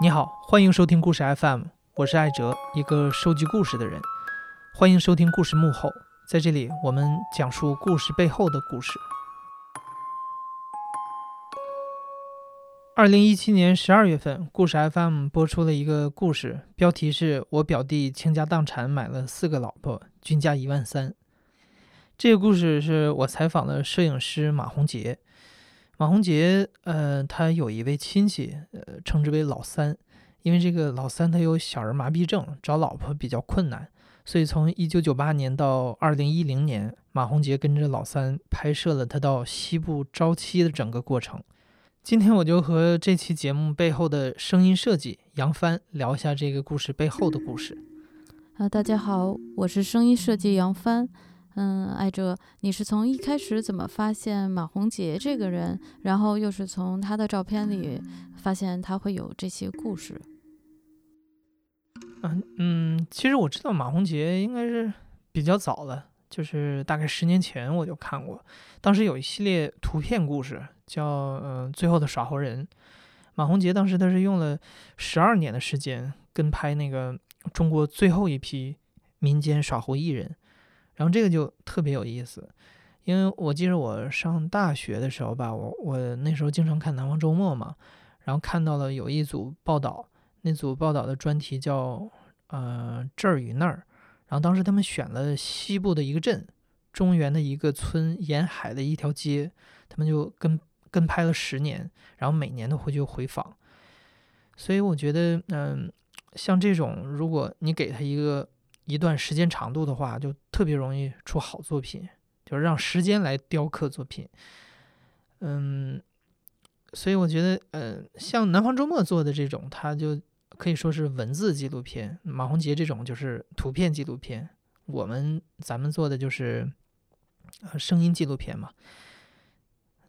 你好，欢迎收听故事 FM，我是艾哲，一个收集故事的人。欢迎收听故事幕后，在这里我们讲述故事背后的故事。二零一七年十二月份，故事 FM 播出了一个故事，标题是我表弟倾家荡产买了四个老婆，均价一万三。这个故事是我采访了摄影师马洪杰。马洪杰，呃，他有一位亲戚，呃，称之为老三，因为这个老三他有小儿麻痹症，找老婆比较困难，所以从一九九八年到二零一零年，马洪杰跟着老三拍摄了他到西部招妻的整个过程。今天我就和这期节目背后的声音设计杨帆聊一下这个故事背后的故事。啊，大家好，我是声音设计杨帆。嗯，艾哲，你是从一开始怎么发现马红杰这个人，然后又是从他的照片里发现他会有这些故事？嗯嗯，其实我知道马红杰应该是比较早了，就是大概十年前我就看过，当时有一系列图片故事叫《嗯最后的耍猴人》，马红杰当时他是用了十二年的时间跟拍那个中国最后一批民间耍猴艺人。然后这个就特别有意思，因为我记得我上大学的时候吧，我我那时候经常看《南方周末》嘛，然后看到了有一组报道，那组报道的专题叫呃这儿与那儿，然后当时他们选了西部的一个镇，中原的一个村，沿海的一条街，他们就跟跟拍了十年，然后每年都会去回访，所以我觉得嗯，像这种如果你给他一个。一段时间长度的话，就特别容易出好作品，就是让时间来雕刻作品。嗯，所以我觉得，呃，像南方周末做的这种，它就可以说是文字纪录片；马洪杰这种就是图片纪录片。我们咱们做的就是呃声音纪录片嘛。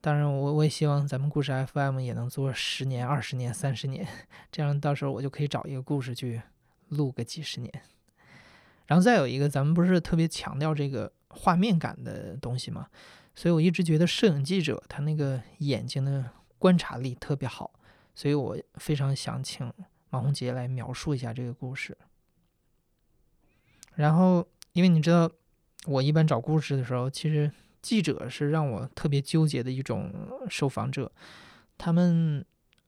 当然，我我也希望咱们故事 FM 也能做十年、二十年、三十年，这样到时候我就可以找一个故事去录个几十年。然后再有一个，咱们不是特别强调这个画面感的东西嘛，所以我一直觉得摄影记者他那个眼睛的观察力特别好，所以我非常想请马洪杰来描述一下这个故事。然后，因为你知道，我一般找故事的时候，其实记者是让我特别纠结的一种受访者，他们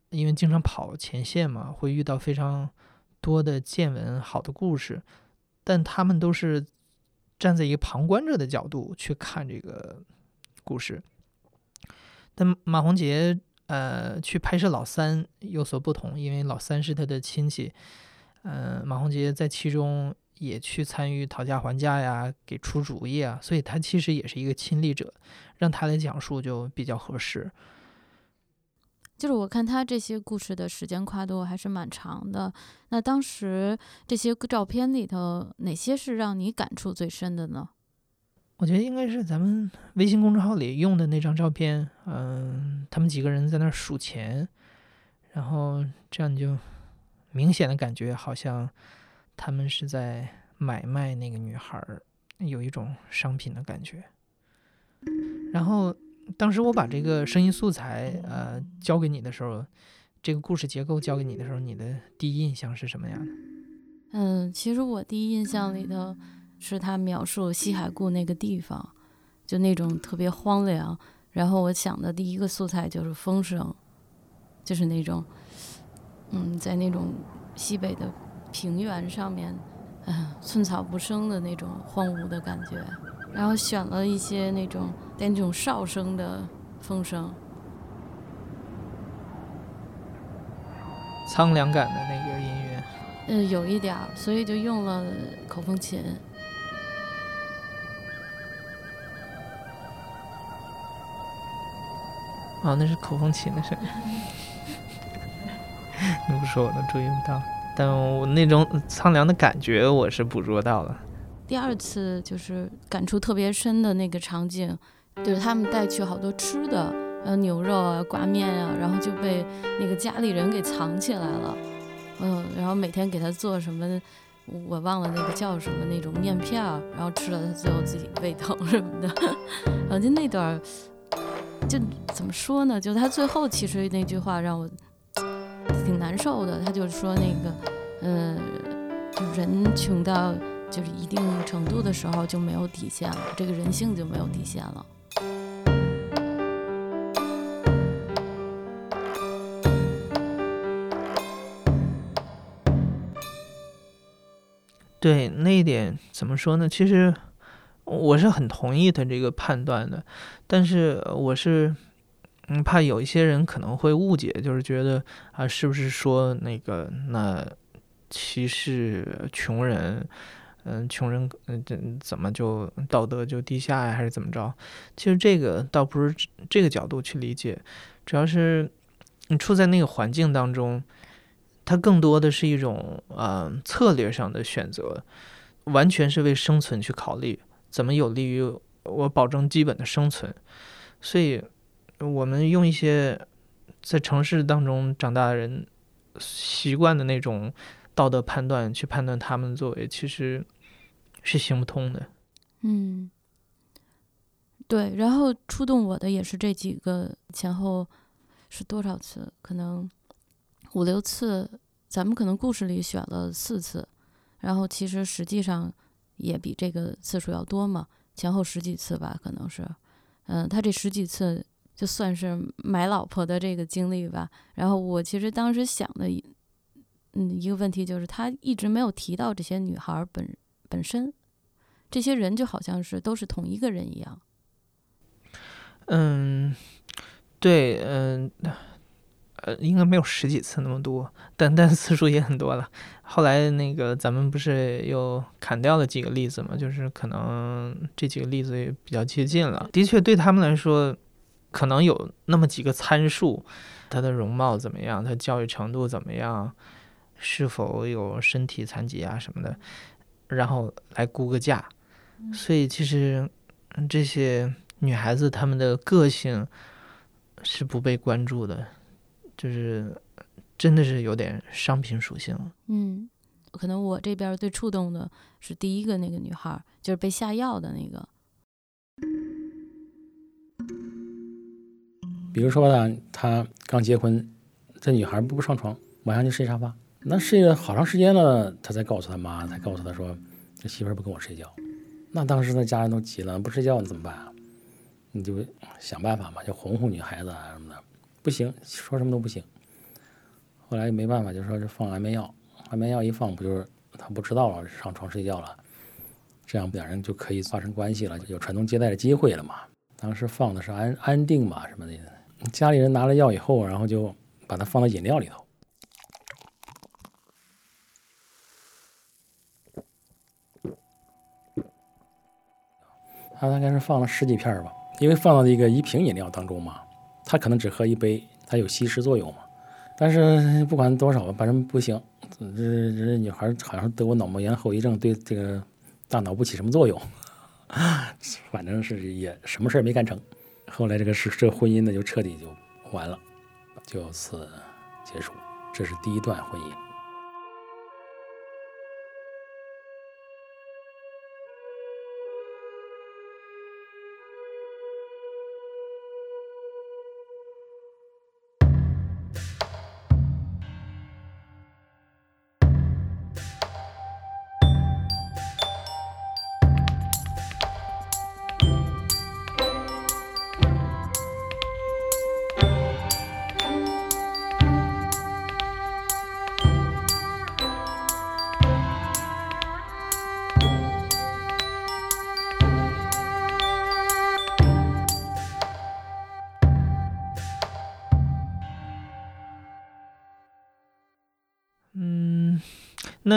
因为经常跑前线嘛，会遇到非常多的见闻好的故事。但他们都是站在一个旁观者的角度去看这个故事。但马洪杰呃去拍摄老三有所不同，因为老三是他的亲戚，嗯，马洪杰在其中也去参与讨价还价呀，给出主意啊，所以他其实也是一个亲历者，让他来讲述就比较合适。就是我看他这些故事的时间跨度还是蛮长的。那当时这些照片里头，哪些是让你感触最深的呢？我觉得应该是咱们微信公众号里用的那张照片。嗯，他们几个人在那儿数钱，然后这样你就明显的感觉好像他们是在买卖那个女孩儿，有一种商品的感觉。然后。当时我把这个声音素材呃交给你的时候，这个故事结构交给你的时候，你的第一印象是什么样的？嗯，其实我第一印象里头是他描述西海固那个地方，就那种特别荒凉。然后我想的第一个素材就是风声，就是那种嗯，在那种西北的平原上面，嗯，寸草不生的那种荒芜的感觉。然后选了一些那种带那种哨声的风声，苍凉感的那个音乐。嗯，有一点儿，所以就用了口风琴。啊，那是口风琴的声音。你不说我都注意不到，但我那种苍凉的感觉我是捕捉到了。第二次就是感触特别深的那个场景，就是他们带去好多吃的，呃，牛肉啊、挂面啊，然后就被那个家里人给藏起来了，嗯，然后每天给他做什么，我忘了那个叫什么那种面片儿，然后吃了他最后自己胃疼什么的，啊，就那段，就怎么说呢？就他最后其实那句话让我挺难受的。他就说那个，呃，就人穷到就是一定程度的时候就没有底线了，这个人性就没有底线了。对那一点怎么说呢？其实我是很同意他这个判断的，但是我是嗯怕有一些人可能会误解，就是觉得啊，是不是说那个那歧视穷人？嗯，穷人嗯这怎么就道德就低下呀，还是怎么着？其实这个倒不是这个角度去理解，主要是你处在那个环境当中。它更多的是一种呃策略上的选择，完全是为生存去考虑，怎么有利于我保证基本的生存。所以，我们用一些在城市当中长大的人习惯的那种道德判断去判断他们的作为，其实是行不通的。嗯，对。然后触动我的也是这几个前后是多少次？可能。五六次，咱们可能故事里选了四次，然后其实实际上也比这个次数要多嘛，前后十几次吧，可能是。嗯，他这十几次就算是买老婆的这个经历吧。然后我其实当时想的，嗯，一个问题就是他一直没有提到这些女孩本本身，这些人就好像是都是同一个人一样。嗯，对，嗯。呃，应该没有十几次那么多，但但次数也很多了。后来那个咱们不是又砍掉了几个例子嘛？就是可能这几个例子也比较接近了。的确，对他们来说，可能有那么几个参数：他的容貌怎么样，他教育程度怎么样，是否有身体残疾啊什么的，然后来估个价。所以其实这些女孩子她们的个性是不被关注的。就是真的是有点商品属性。嗯，可能我这边最触动的是第一个那个女孩，就是被下药的那个。比如说呢，她刚结婚，这女孩不上床，晚上就睡沙发。那睡了好长时间了，他才告诉他妈，才告诉他说，这媳妇不跟我睡觉。那当时那家人都急了，不睡觉你怎么办啊？你就想办法嘛，就哄哄女孩子啊什么的。不行，说什么都不行。后来没办法，就说是放安眠药，安眠药一放，不就是他不知道了，上床睡觉了，这样两人就可以发生关系了，有传宗接代的机会了嘛。当时放的是安安定嘛什么的，家里人拿了药以后，然后就把它放到饮料里头。他大概是放了十几片吧，因为放到一个一瓶饮料当中嘛。他可能只喝一杯，它有稀释作用嘛？但是不管多少吧，反正不行。这这女孩好像得过脑膜炎后遗症，对这个大脑不起什么作用。反正是也什么事儿没干成。后来这个是这婚姻呢，就彻底就完了，就此结束。这是第一段婚姻。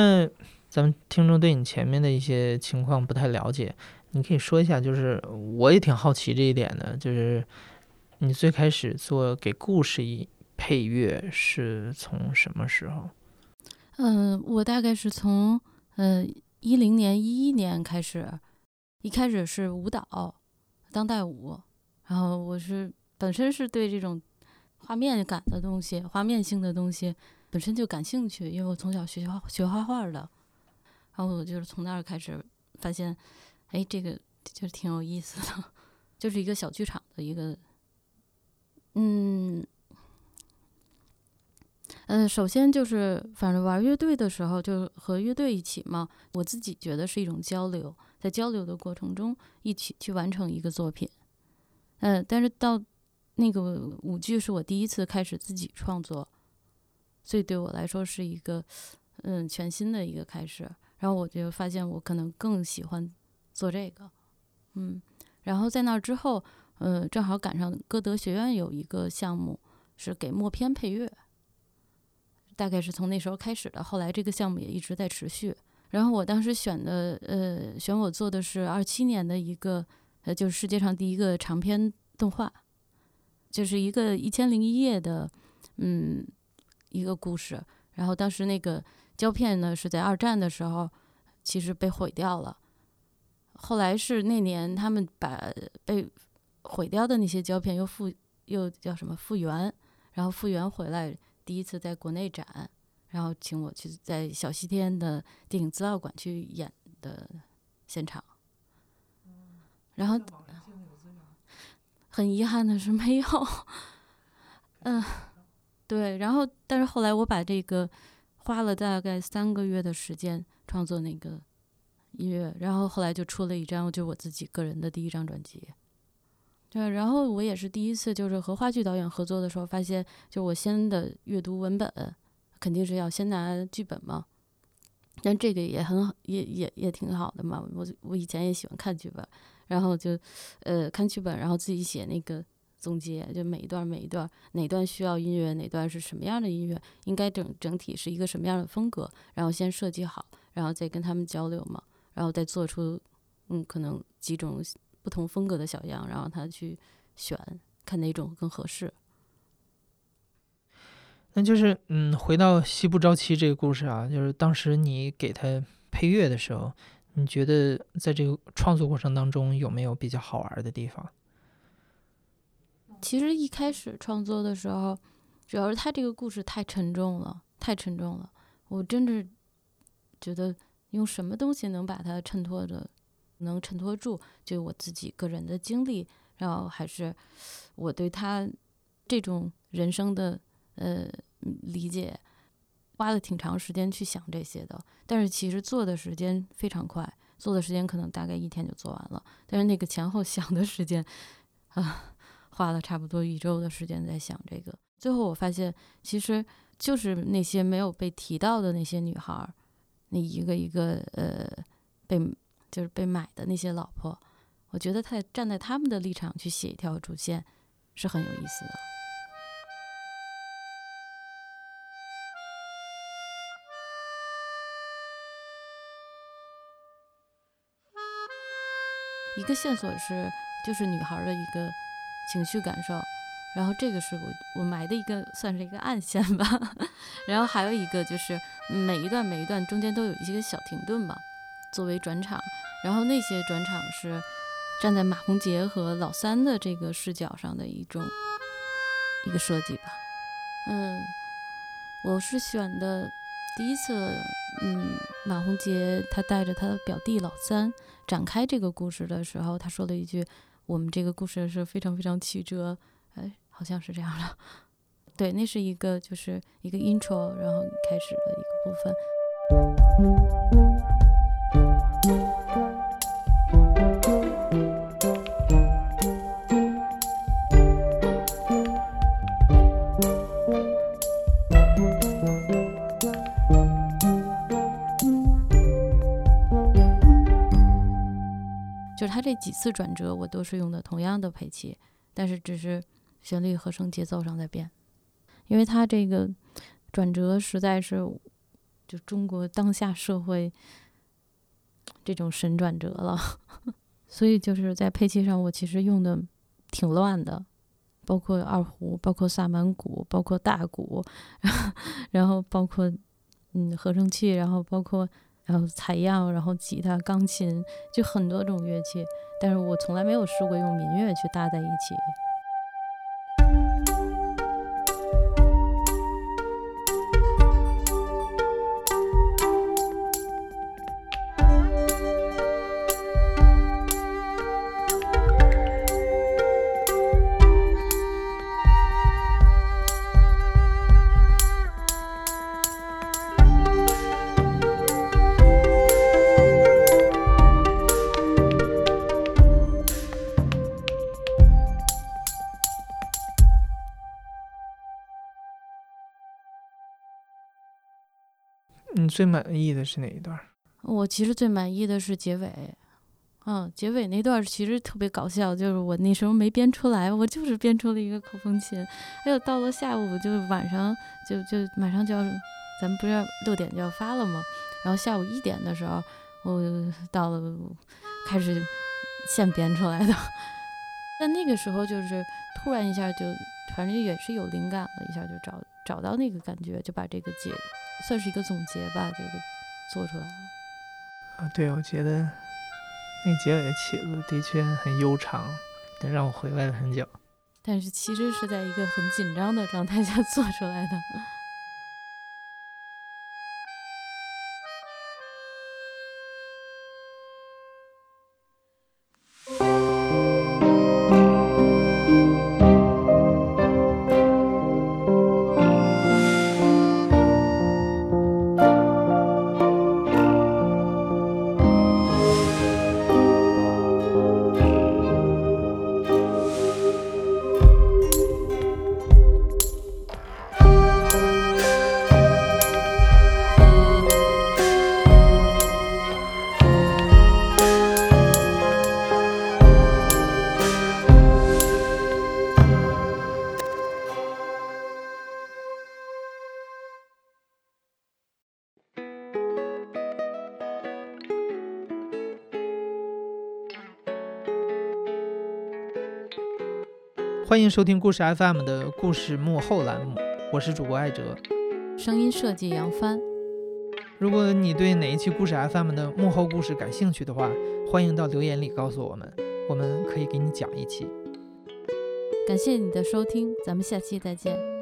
那咱们听众对你前面的一些情况不太了解，你可以说一下，就是我也挺好奇这一点的，就是你最开始做给故事一配乐是从什么时候？嗯，我大概是从呃一零年一一年开始，一开始是舞蹈，当代舞，然后我是本身是对这种画面感的东西，画面性的东西。本身就感兴趣，因为我从小学画学画画的，然后我就是从那儿开始发现，哎，这个就是挺有意思的，就是一个小剧场的一个，嗯，嗯，首先就是反正玩乐队的时候，就是和乐队一起嘛，我自己觉得是一种交流，在交流的过程中一起去完成一个作品。嗯，但是到那个舞剧是我第一次开始自己创作，所以对我来说是一个嗯全新的一个开始。然后我就发现我可能更喜欢做这个，嗯，然后在那之后，嗯，正好赶上歌德学院有一个项目是给默片配乐。大概是从那时候开始的，后来这个项目也一直在持续。然后我当时选的，呃，选我做的是二七年的一个，呃，就是世界上第一个长篇动画，就是一个一千零一夜的，嗯，一个故事。然后当时那个胶片呢是在二战的时候，其实被毁掉了。后来是那年他们把被毁掉的那些胶片又复又叫什么复原，然后复原回来。第一次在国内展，然后请我去在小西天的电影资料馆去演的现场，然后很遗憾的是没有，嗯，对，然后但是后来我把这个花了大概三个月的时间创作那个音乐，然后后来就出了一张就我自己个人的第一张专辑。对，然后我也是第一次，就是和话剧导演合作的时候，发现就我先的阅读文本，肯定是要先拿剧本嘛。但这个也很好，也也也挺好的嘛。我我以前也喜欢看剧本，然后就呃看剧本，然后自己写那个总结，就每一段每一段哪段需要音乐，哪段是什么样的音乐，应该整整体是一个什么样的风格，然后先设计好，然后再跟他们交流嘛，然后再做出嗯可能几种。不同风格的小样，然后他去选，看哪种更合适。那就是，嗯，回到《西部朝七》这个故事啊，就是当时你给他配乐的时候，你觉得在这个创作过程当中有没有比较好玩的地方？其实一开始创作的时候，主要是他这个故事太沉重了，太沉重了。我真的觉得用什么东西能把它衬托的？能衬托住，就我自己个人的经历，然后还是我对他这种人生的呃理解，花了挺长时间去想这些的。但是其实做的时间非常快，做的时间可能大概一天就做完了。但是那个前后想的时间啊，花了差不多一周的时间在想这个。最后我发现，其实就是那些没有被提到的那些女孩，那一个一个呃被。就是被买的那些老婆，我觉得他站在他们的立场去写一条主线，是很有意思的。一个线索是，就是女孩的一个情绪感受，然后这个是我我埋的一个算是一个暗线吧。然后还有一个就是每一段每一段中间都有一些小停顿吧，作为转场。然后那些转场是站在马洪杰和老三的这个视角上的一种一个设计吧。嗯，我是选的第一次，嗯，马洪杰他带着他的表弟老三展开这个故事的时候，他说了一句：“我们这个故事是非常非常曲折。”哎，好像是这样了。对，那是一个就是一个 intro，然后开始的一个部分。这几次转折，我都是用的同样的配器，但是只是旋律、和声、节奏上在变，因为它这个转折实在是就中国当下社会这种神转折了，所以就是在配器上，我其实用的挺乱的，包括二胡，包括萨满鼓，包括大鼓，然后包括嗯合成器，然后包括。然后采样，然后吉他、钢琴，就很多种乐器，但是我从来没有试过用民乐去搭在一起。最满意的是哪一段？我其实最满意的是结尾，嗯，结尾那段其实特别搞笑，就是我那时候没编出来，我就是编出了一个口风琴。还有到了下午，就晚上就就马上就要，咱们不是要六点就要发了吗？然后下午一点的时候，我到了开始现编出来的。但那个时候就是突然一下就，反正也是有灵感了，一下就找找到那个感觉，就把这个结算是一个总结吧，这个做出来了。啊，对，我觉得那结尾的曲子的确很悠长，但让我回味了很久。但是其实是在一个很紧张的状态下做出来的。欢迎收听故事 FM 的故事幕后栏目，我是主播艾哲。声音设计杨帆。如果你对哪一期故事 FM 的幕后故事感兴趣的话，欢迎到留言里告诉我们，我们可以给你讲一期。感谢你的收听，咱们下期再见。